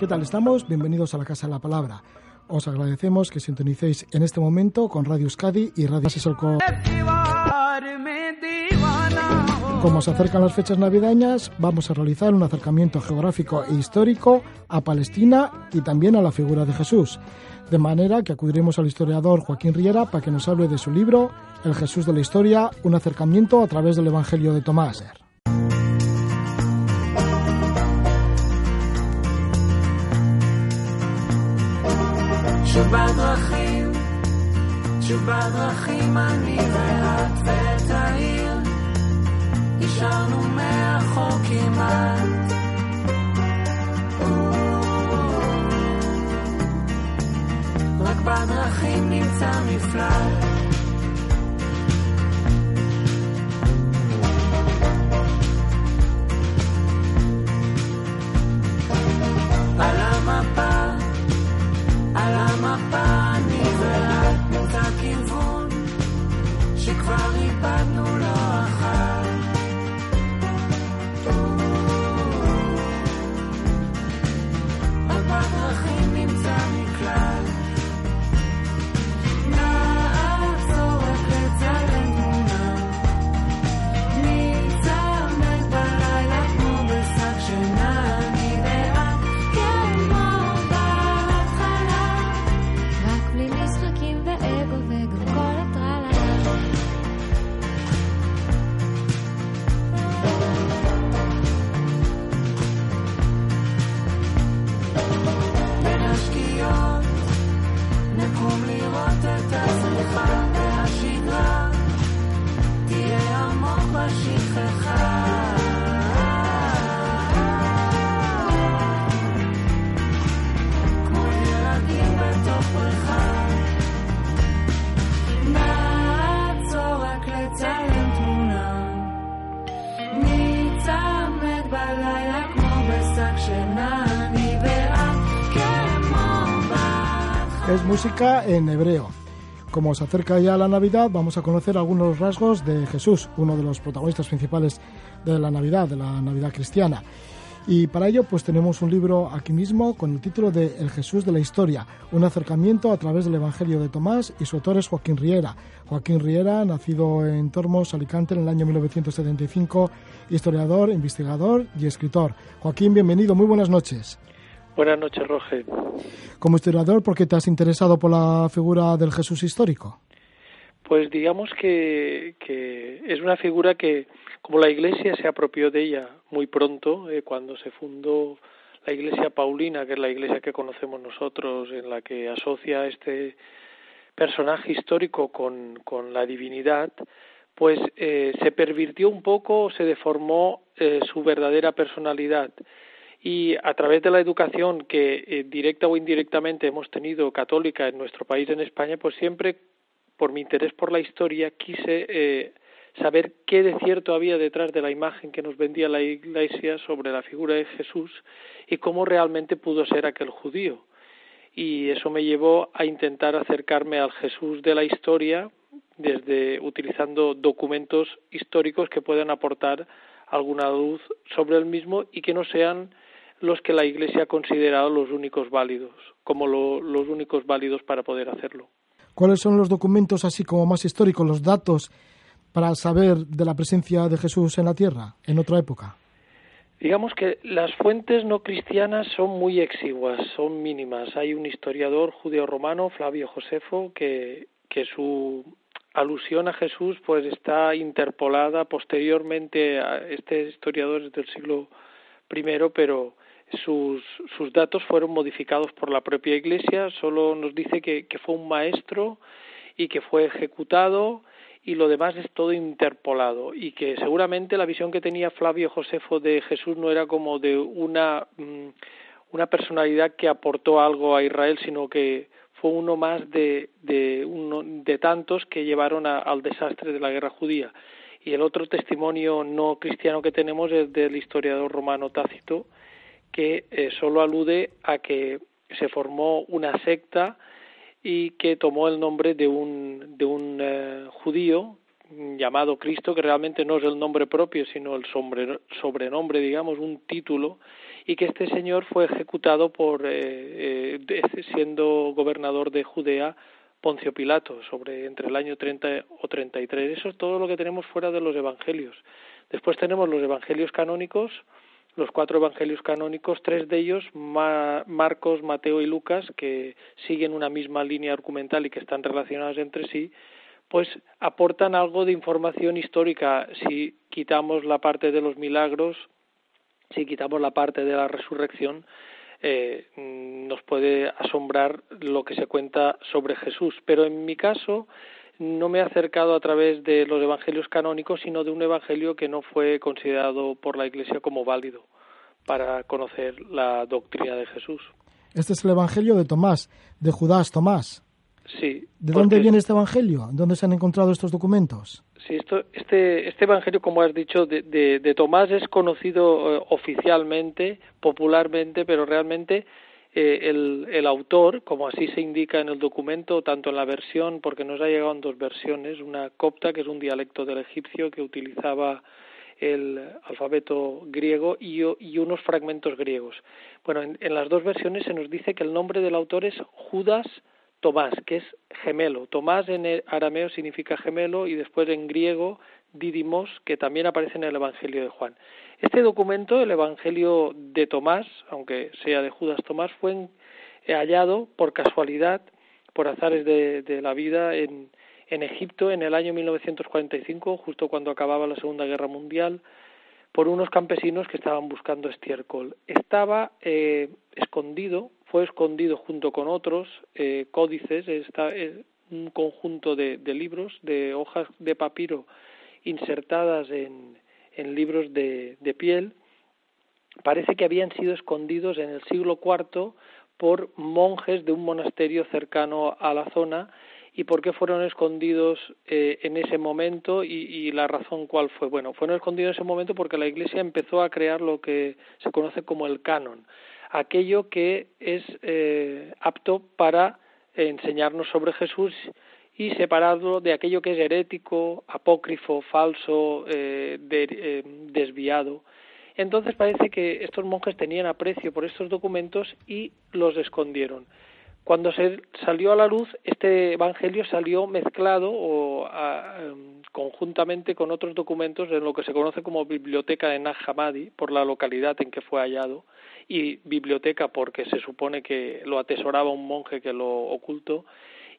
¿Qué tal estamos? Bienvenidos a la Casa de la Palabra. Os agradecemos que sintonicéis en este momento con Radio Euskadi y Radio Sisolco. Como se acercan las fechas navideñas, vamos a realizar un acercamiento geográfico e histórico a Palestina y también a la figura de Jesús. De manera que acudiremos al historiador Joaquín Riera para que nos hable de su libro El Jesús de la Historia, un acercamiento a través del Evangelio de Tomás. שוב בדרכים אני ואת ואת העיר, נשארנו מאחור כמעט. רק בדרכים נמצא מפלט. Es música en hebreo. Como se acerca ya la Navidad, vamos a conocer algunos rasgos de Jesús, uno de los protagonistas principales de la Navidad, de la Navidad cristiana. Y para ello, pues tenemos un libro aquí mismo con el título de El Jesús de la Historia, un acercamiento a través del Evangelio de Tomás y su autor es Joaquín Riera. Joaquín Riera, nacido en Tormos, Alicante, en el año 1975, historiador, investigador y escritor. Joaquín, bienvenido, muy buenas noches. Buenas noches, Roge. Como historiador, ¿por qué te has interesado por la figura del Jesús histórico? Pues digamos que, que es una figura que, como la Iglesia se apropió de ella muy pronto, eh, cuando se fundó la Iglesia Paulina, que es la Iglesia que conocemos nosotros, en la que asocia este personaje histórico con, con la divinidad, pues eh, se pervirtió un poco, se deformó eh, su verdadera personalidad y a través de la educación que eh, directa o indirectamente hemos tenido católica en nuestro país en España pues siempre por mi interés por la historia quise eh, saber qué de cierto había detrás de la imagen que nos vendía la Iglesia sobre la figura de Jesús y cómo realmente pudo ser aquel judío. Y eso me llevó a intentar acercarme al Jesús de la historia desde utilizando documentos históricos que puedan aportar alguna luz sobre el mismo y que no sean los que la Iglesia ha considerado los únicos válidos, como lo, los únicos válidos para poder hacerlo. ¿Cuáles son los documentos así como más históricos, los datos para saber de la presencia de Jesús en la tierra en otra época? Digamos que las fuentes no cristianas son muy exiguas, son mínimas. Hay un historiador judeo-romano, Flavio Josefo, que, que su alusión a Jesús pues está interpolada posteriormente a este historiador es del siglo I, pero sus, sus datos fueron modificados por la propia Iglesia, solo nos dice que, que fue un maestro y que fue ejecutado y lo demás es todo interpolado y que seguramente la visión que tenía Flavio Josefo de Jesús no era como de una mm, una personalidad que aportó algo a Israel, sino que fue uno más de, de, uno, de tantos que llevaron a, al desastre de la guerra judía. Y el otro testimonio no cristiano que tenemos es del historiador romano Tácito, que eh, solo alude a que se formó una secta y que tomó el nombre de un, de un eh, judío llamado Cristo, que realmente no es el nombre propio, sino el sobre, sobrenombre, digamos, un título, y que este señor fue ejecutado por eh, eh, siendo gobernador de Judea Poncio Pilato sobre entre el año 30 o 33. Eso es todo lo que tenemos fuera de los evangelios. Después tenemos los evangelios canónicos, los cuatro evangelios canónicos, tres de ellos, Marcos, Mateo y Lucas, que siguen una misma línea argumental y que están relacionados entre sí, pues aportan algo de información histórica. Si quitamos la parte de los milagros, si quitamos la parte de la resurrección, eh, nos puede asombrar lo que se cuenta sobre Jesús. Pero en mi caso no me he acercado a través de los evangelios canónicos, sino de un evangelio que no fue considerado por la Iglesia como válido para conocer la doctrina de Jesús. Este es el evangelio de Tomás, de Judas Tomás. Sí. ¿De dónde viene este evangelio? ¿Dónde se han encontrado estos documentos? Sí, esto, este, este evangelio, como has dicho, de, de, Tomás es conocido eh, oficialmente, popularmente, pero realmente eh, el, el, autor, como así se indica en el documento, tanto en la versión, porque nos ha llegado en dos versiones, una copta, que es un dialecto del egipcio que utilizaba el alfabeto griego y, unos fragmentos griegos. Bueno, en, en, las dos versiones se nos dice que el nombre del autor es Judas Tomás, que es gemelo. Tomás en arameo significa gemelo y después en griego Didimos, que también aparece en el Evangelio de Juan. Este documento, el Evangelio de Tomás, aunque sea de Judas Tomás, fue hallado por casualidad, por azares de, la vida, en, en Egipto en el año 1945, justo cuando acababa la Segunda Guerra Mundial, por unos campesinos que estaban buscando estiércol. Estaba eh, escondido, fue escondido junto con otros eh, códices, está, un conjunto de libros, de hojas de papiro insertadas en, en libros de, de piel, parece que habían sido escondidos en el siglo IV por monjes de un monasterio cercano a la zona y por qué fueron escondidos eh, en ese momento y, y, la razón cuál fue. Bueno, fueron escondidos en ese momento porque la Iglesia empezó a crear lo que se conoce como el canon, aquello que es eh, apto para enseñarnos sobre Jesús y separarlo de aquello que es herético, apócrifo, falso, eh, eh, desviado. Entonces parece que estos monjes tenían aprecio por estos documentos y los escondieron. Cuando se salió a la luz, este evangelio salió mezclado o um, conjuntamente con otros documentos en lo que se conoce como biblioteca de Nag Hammadi, por la localidad en que fue hallado, y biblioteca porque se supone que lo atesoraba un monje que lo ocultó,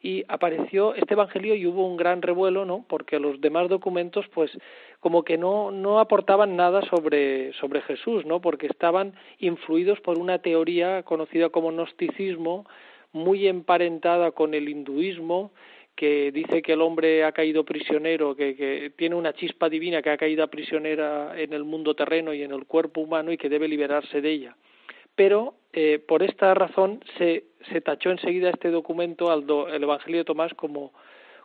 y apareció este evangelio y hubo un gran revuelo, ¿no? Porque los demás documentos, pues, como que no, no aportaban nada sobre, sobre Jesús, ¿no? Porque estaban influidos por una teoría conocida como gnosticismo, muy emparentada con el hinduismo, que dice que el hombre ha caído prisionero, que, que, tiene una chispa divina que ha caído prisionera en el mundo terreno y en el cuerpo humano y que debe liberarse de ella. Pero eh, por esta razón se, se tachó enseguida este documento, al do, el Evangelio de Tomás, como,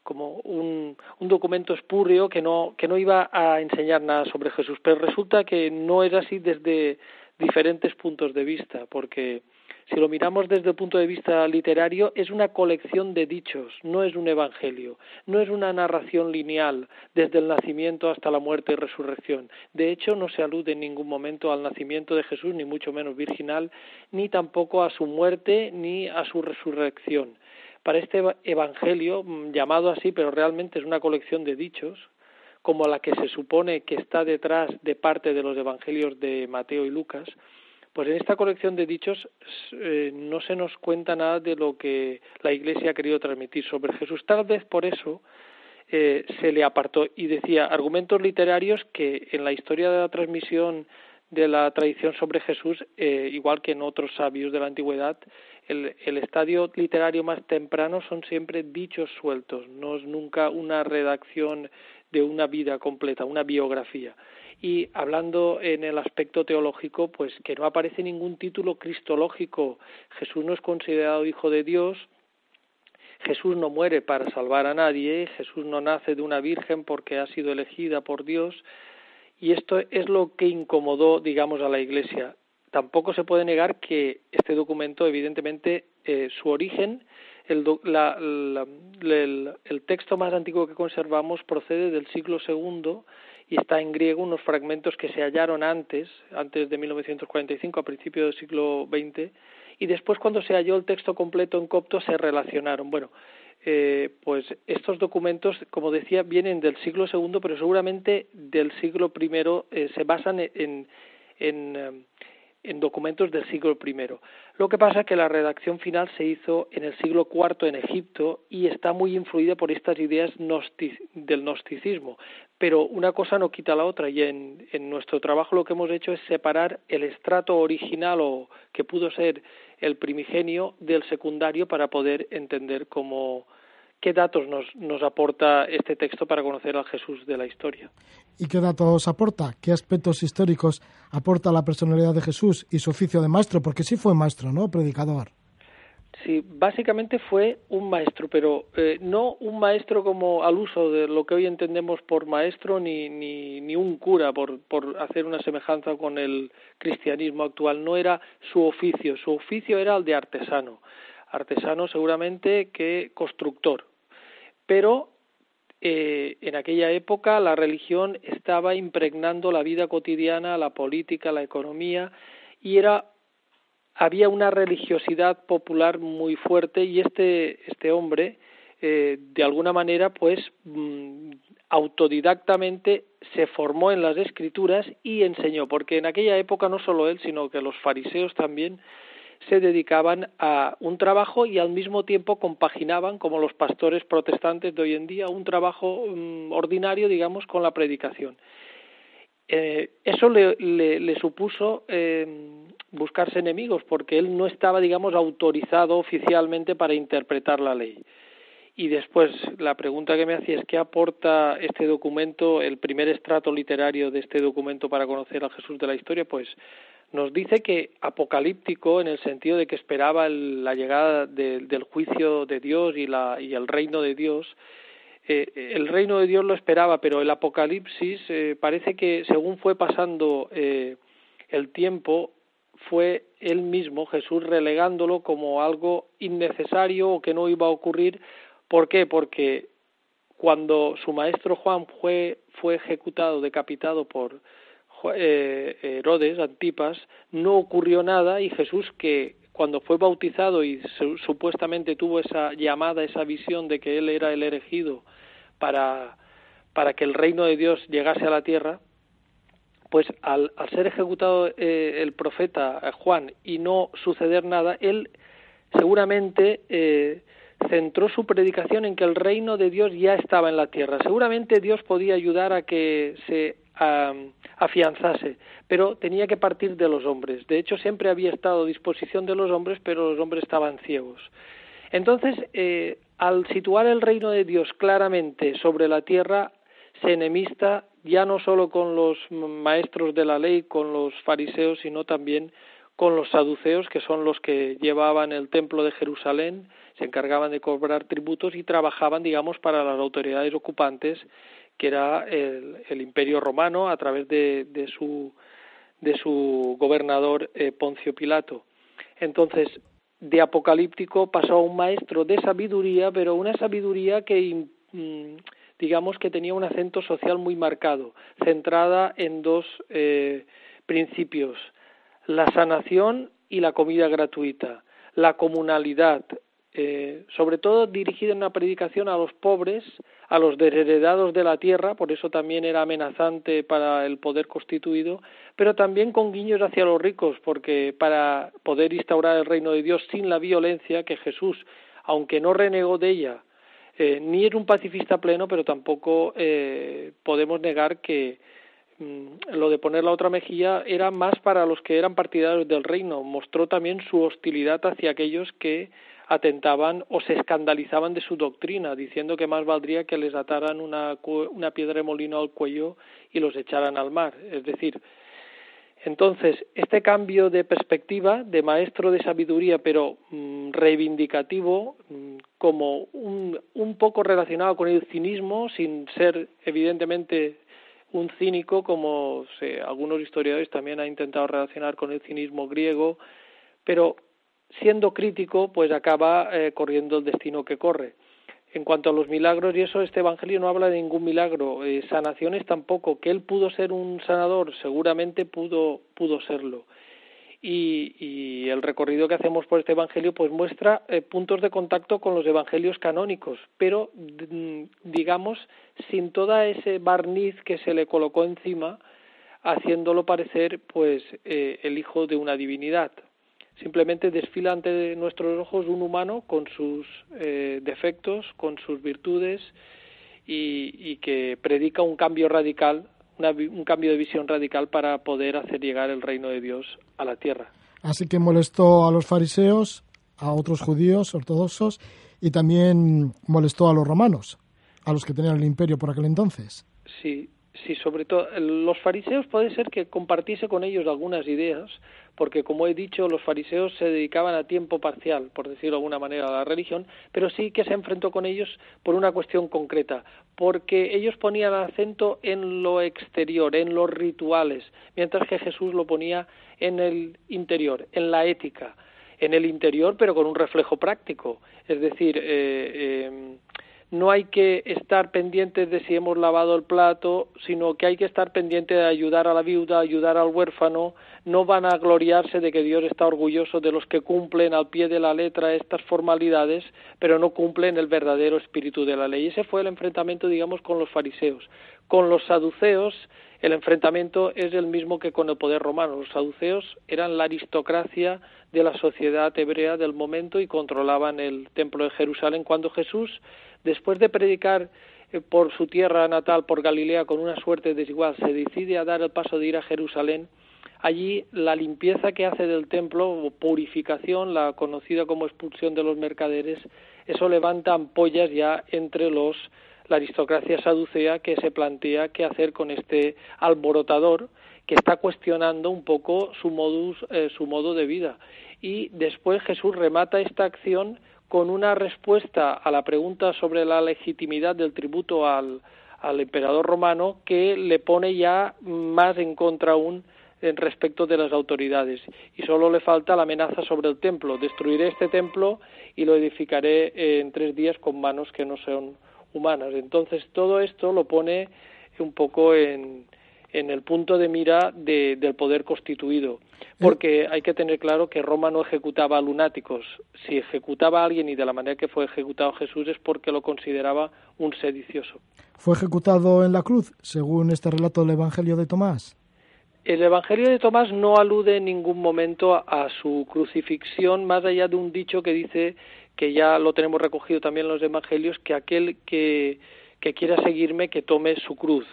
como un, un documento espúreo que no, que no iba a enseñar nada sobre Jesús. Pero resulta que no es así desde diferentes puntos de vista, porque si lo miramos desde el punto de vista literario, es una colección de dichos, no es un evangelio, no es una narración lineal desde el nacimiento hasta la muerte y resurrección. De hecho, no se alude en ningún momento al nacimiento de Jesús, ni mucho menos virginal, ni tampoco a su muerte ni a su resurrección. Para este evangelio, mm, llamado así, pero realmente es una colección de dichos, como la que se supone que está detrás de parte de los evangelios de Mateo y Lucas, pues en esta colección de dichos eh, no se nos cuenta nada de lo que la Iglesia ha querido transmitir sobre Jesús. Tal vez por eso eh, se le apartó y decía argumentos literarios que en la historia de la transmisión de la tradición sobre Jesús, eh, igual que en otros sabios de la antigüedad, el, el, estadio literario más temprano son siempre dichos sueltos, no es nunca una redacción de una vida completa, una biografía y hablando en el aspecto teológico, pues que no aparece ningún título cristológico. Jesús no es considerado hijo de Dios, Jesús no muere para salvar a nadie, Jesús no nace de una virgen porque ha sido elegida por Dios, y esto es lo que incomodó, digamos, a la Iglesia. Tampoco se puede negar que este documento, evidentemente, eh, su origen, el, la, el, el texto más antiguo que conservamos procede del siglo segundo y está en griego unos fragmentos que se hallaron antes, antes de 1945, a principios del siglo XX, y después cuando se halló el texto completo en copto se relacionaron. Bueno, eh, pues estos documentos, como decía, vienen del siglo segundo, pero seguramente del siglo primero eh, se basan en, en, eh, en documentos del siglo I. Lo que pasa es que la redacción final se hizo en el siglo IV en Egipto y está muy influida por estas ideas del gnosticismo. Pero una cosa no quita la otra y en, en nuestro trabajo lo que hemos hecho es separar el estrato original o que pudo ser el primigenio del secundario para poder entender cómo, qué datos nos, nos aporta este texto para conocer al Jesús de la historia. ¿Y qué datos aporta? ¿Qué aspectos históricos aporta la personalidad de Jesús y su oficio de maestro? Porque sí fue maestro, ¿no? Predicador. Sí, básicamente fue un maestro, pero eh, no un maestro como al uso de lo que hoy entendemos por maestro, ni, ni, ni un cura, por, por hacer una semejanza con el cristianismo actual. No era su oficio, su oficio era el de artesano. Artesano seguramente que constructor. Pero eh, en aquella época la religión estaba impregnando la vida cotidiana, la política, la economía, y era había una religiosidad popular muy fuerte y este este hombre eh, de alguna manera pues mm, autodidactamente se formó en las escrituras y enseñó porque en aquella época no solo él sino que los fariseos también se dedicaban a un trabajo y al mismo tiempo compaginaban, como los pastores protestantes de hoy en día, un trabajo mm, ordinario, digamos, con la predicación. Eh, eso le, le, le supuso eh, buscarse enemigos, porque él no estaba, digamos, autorizado oficialmente para interpretar la ley. Y después, la pregunta que me hacía es qué aporta este documento, el primer estrato literario de este documento para conocer al Jesús de la historia, pues nos dice que apocalíptico en el sentido de que esperaba el, la llegada de, del juicio de Dios y, la, y el reino de Dios. Eh, el reino de Dios lo esperaba, pero el apocalipsis eh, parece que según fue pasando eh, el tiempo, fue él mismo, Jesús, relegándolo como algo innecesario o que no iba a ocurrir. ¿Por qué? Porque cuando su maestro Juan fue, fue ejecutado, decapitado por, eh, Herodes, Antipas, no ocurrió nada y Jesús que cuando fue bautizado y supuestamente tuvo esa llamada, esa visión de que él era el elegido para, para que el reino de Dios llegase a la tierra, pues al, al ser ejecutado eh, el profeta eh, Juan y no suceder nada, él seguramente eh, centró su predicación en que el reino de Dios ya estaba en la tierra. Seguramente Dios podía ayudar a que se afianzase, pero tenía que partir de los hombres. De hecho, siempre había estado a disposición de los hombres, pero los hombres estaban ciegos. Entonces, eh, al situar el reino de Dios claramente sobre la tierra, se enemista ya no solo con los maestros de la ley, con los fariseos, sino también con los saduceos, que son los que llevaban el templo de Jerusalén, se encargaban de cobrar tributos y trabajaban, digamos, para las autoridades ocupantes que era el, el imperio romano a través de, de su de su gobernador eh, Poncio Pilato. Entonces, de apocalíptico pasó a un maestro de sabiduría, pero una sabiduría que mm, digamos que tenía un acento social muy marcado, centrada en dos eh, principios, la sanación y la comida gratuita, la comunalidad, eh, sobre todo dirigida en una predicación a los pobres, a los desheredados de la tierra, por eso también era amenazante para el poder constituido, pero también con guiños hacia los ricos, porque para poder instaurar el reino de Dios sin la violencia que Jesús, aunque no renegó de ella, eh, ni era un pacifista pleno, pero tampoco eh, podemos negar que mm, lo de poner la otra mejilla era más para los que eran partidarios del reino, mostró también su hostilidad hacia aquellos que atentaban o se escandalizaban de su doctrina, diciendo que más valdría que les ataran una, una piedra de molino al cuello y los echaran al mar. Es decir, entonces, este cambio de perspectiva de maestro de sabiduría, pero mm, reivindicativo, mm, como un, un poco relacionado con el cinismo, sin ser evidentemente un cínico, como algunos historiadores también han intentado relacionar con el cinismo griego, pero siendo crítico, pues acaba eh, corriendo el destino que corre. En cuanto a los milagros y eso, este Evangelio no habla de ningún milagro, eh, sanaciones tampoco. Que él pudo ser un sanador, seguramente pudo, pudo serlo. Y, el recorrido que hacemos por este Evangelio pues muestra eh, puntos de contacto con los Evangelios canónicos, pero mm, digamos sin toda ese barniz que se le colocó encima, haciéndolo parecer pues el hijo de una divinidad simplemente desfila ante nuestros ojos un humano con sus eh, defectos, con sus virtudes y, y, que predica un cambio radical, una, un cambio de visión radical para poder hacer llegar el reino de Dios a la tierra. Así que molestó a los fariseos, a otros judíos ortodoxos y también molestó a los romanos, a los que tenían el imperio por aquel entonces. Sí, sí, sobre todo los fariseos puede ser que compartiese con ellos algunas ideas, porque como he dicho, los fariseos se dedicaban a tiempo parcial, por decirlo de alguna manera, a la religión, pero sí que se enfrentó con ellos por una cuestión concreta, porque ellos ponían acento en lo exterior, en los rituales, mientras que Jesús lo ponía en el interior, en la ética, en el interior, pero con un reflejo práctico, es decir, eh, eh, no hay que estar pendientes de si hemos lavado el plato, sino que hay que estar pendiente de ayudar a la viuda, ayudar al huérfano, no van a gloriarse de que Dios está orgulloso de los que cumplen al pie de la letra estas formalidades, pero no cumplen el verdadero espíritu de la ley. Ese fue el enfrentamiento, digamos, con los fariseos. Con los saduceos, el enfrentamiento es el mismo que con el poder romano. Los saduceos eran la aristocracia de la sociedad hebrea del momento y controlaban el templo de Jerusalén. Cuando Jesús después de predicar eh, por su tierra natal, por Galilea, con una suerte desigual, se decide a dar el paso de ir a Jerusalén, allí la limpieza que hace del templo, o purificación, la conocida como expulsión de los mercaderes, eso levanta ampollas ya entre los la aristocracia saducea que se plantea qué hacer con este alborotador que está cuestionando un poco su modus eh, su modo de vida. Y después Jesús remata esta acción con una respuesta a la pregunta sobre la legitimidad del tributo al, al emperador romano que le pone ya más en contra aún respecto de las autoridades. Y solo le falta la amenaza sobre el templo. Destruiré este templo y lo edificaré en tres días con manos que no son humanas. Entonces todo esto lo pone un poco en, en el punto de mira de, del poder constituido, porque hay que tener claro que Roma no ejecutaba a lunáticos. Si ejecutaba a alguien y de la manera que fue ejecutado Jesús es porque lo consideraba un sedicioso. ¿Fue ejecutado en la cruz, según este relato del Evangelio de Tomás? El Evangelio de Tomás no alude en ningún momento a su crucifixión, más allá de un dicho que dice, que ya lo tenemos recogido también en los Evangelios, que aquel que, que quiera seguirme, que tome su cruz.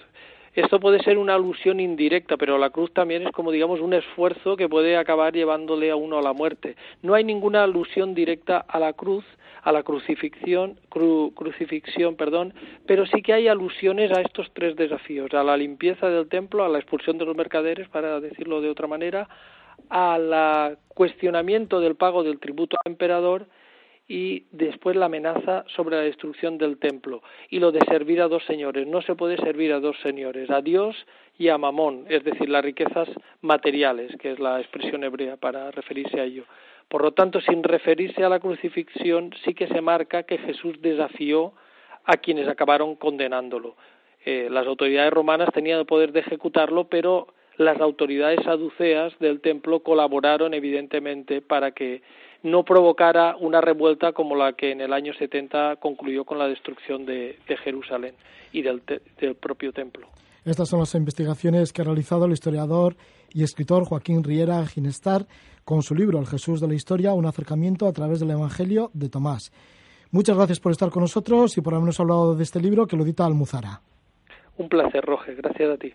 Esto puede ser una alusión indirecta, pero la cruz también es como digamos un esfuerzo que puede acabar llevándole a uno a la muerte. No hay ninguna alusión directa a la cruz, a la crucifixión, cru, crucifixión, perdón, pero sí que hay alusiones a estos tres desafíos, a la limpieza del templo, a la expulsión de los mercaderes, para decirlo de otra manera, al cuestionamiento del pago del tributo al emperador y después la amenaza sobre la destrucción del templo y lo de servir a dos señores. No se puede servir a dos señores, a Dios y a Mamón, es decir, las riquezas materiales, que es la expresión hebrea para referirse a ello. Por lo tanto, sin referirse a la crucifixión, sí que se marca que Jesús desafió a quienes acabaron condenándolo. Eh, las autoridades romanas tenían el poder de ejecutarlo, pero las autoridades saduceas del templo colaboraron evidentemente para que no provocara una revuelta como la que en el año 70 concluyó con la destrucción de, de Jerusalén y del, te, del, propio templo. Estas son las investigaciones que ha realizado el historiador y escritor Joaquín Riera Ginestar con su libro El Jesús de la Historia, un acercamiento a través del Evangelio de Tomás. Muchas gracias por estar con nosotros y por habernos hablado de este libro que lo edita Almuzara. Un placer, Roge. Gracias a ti.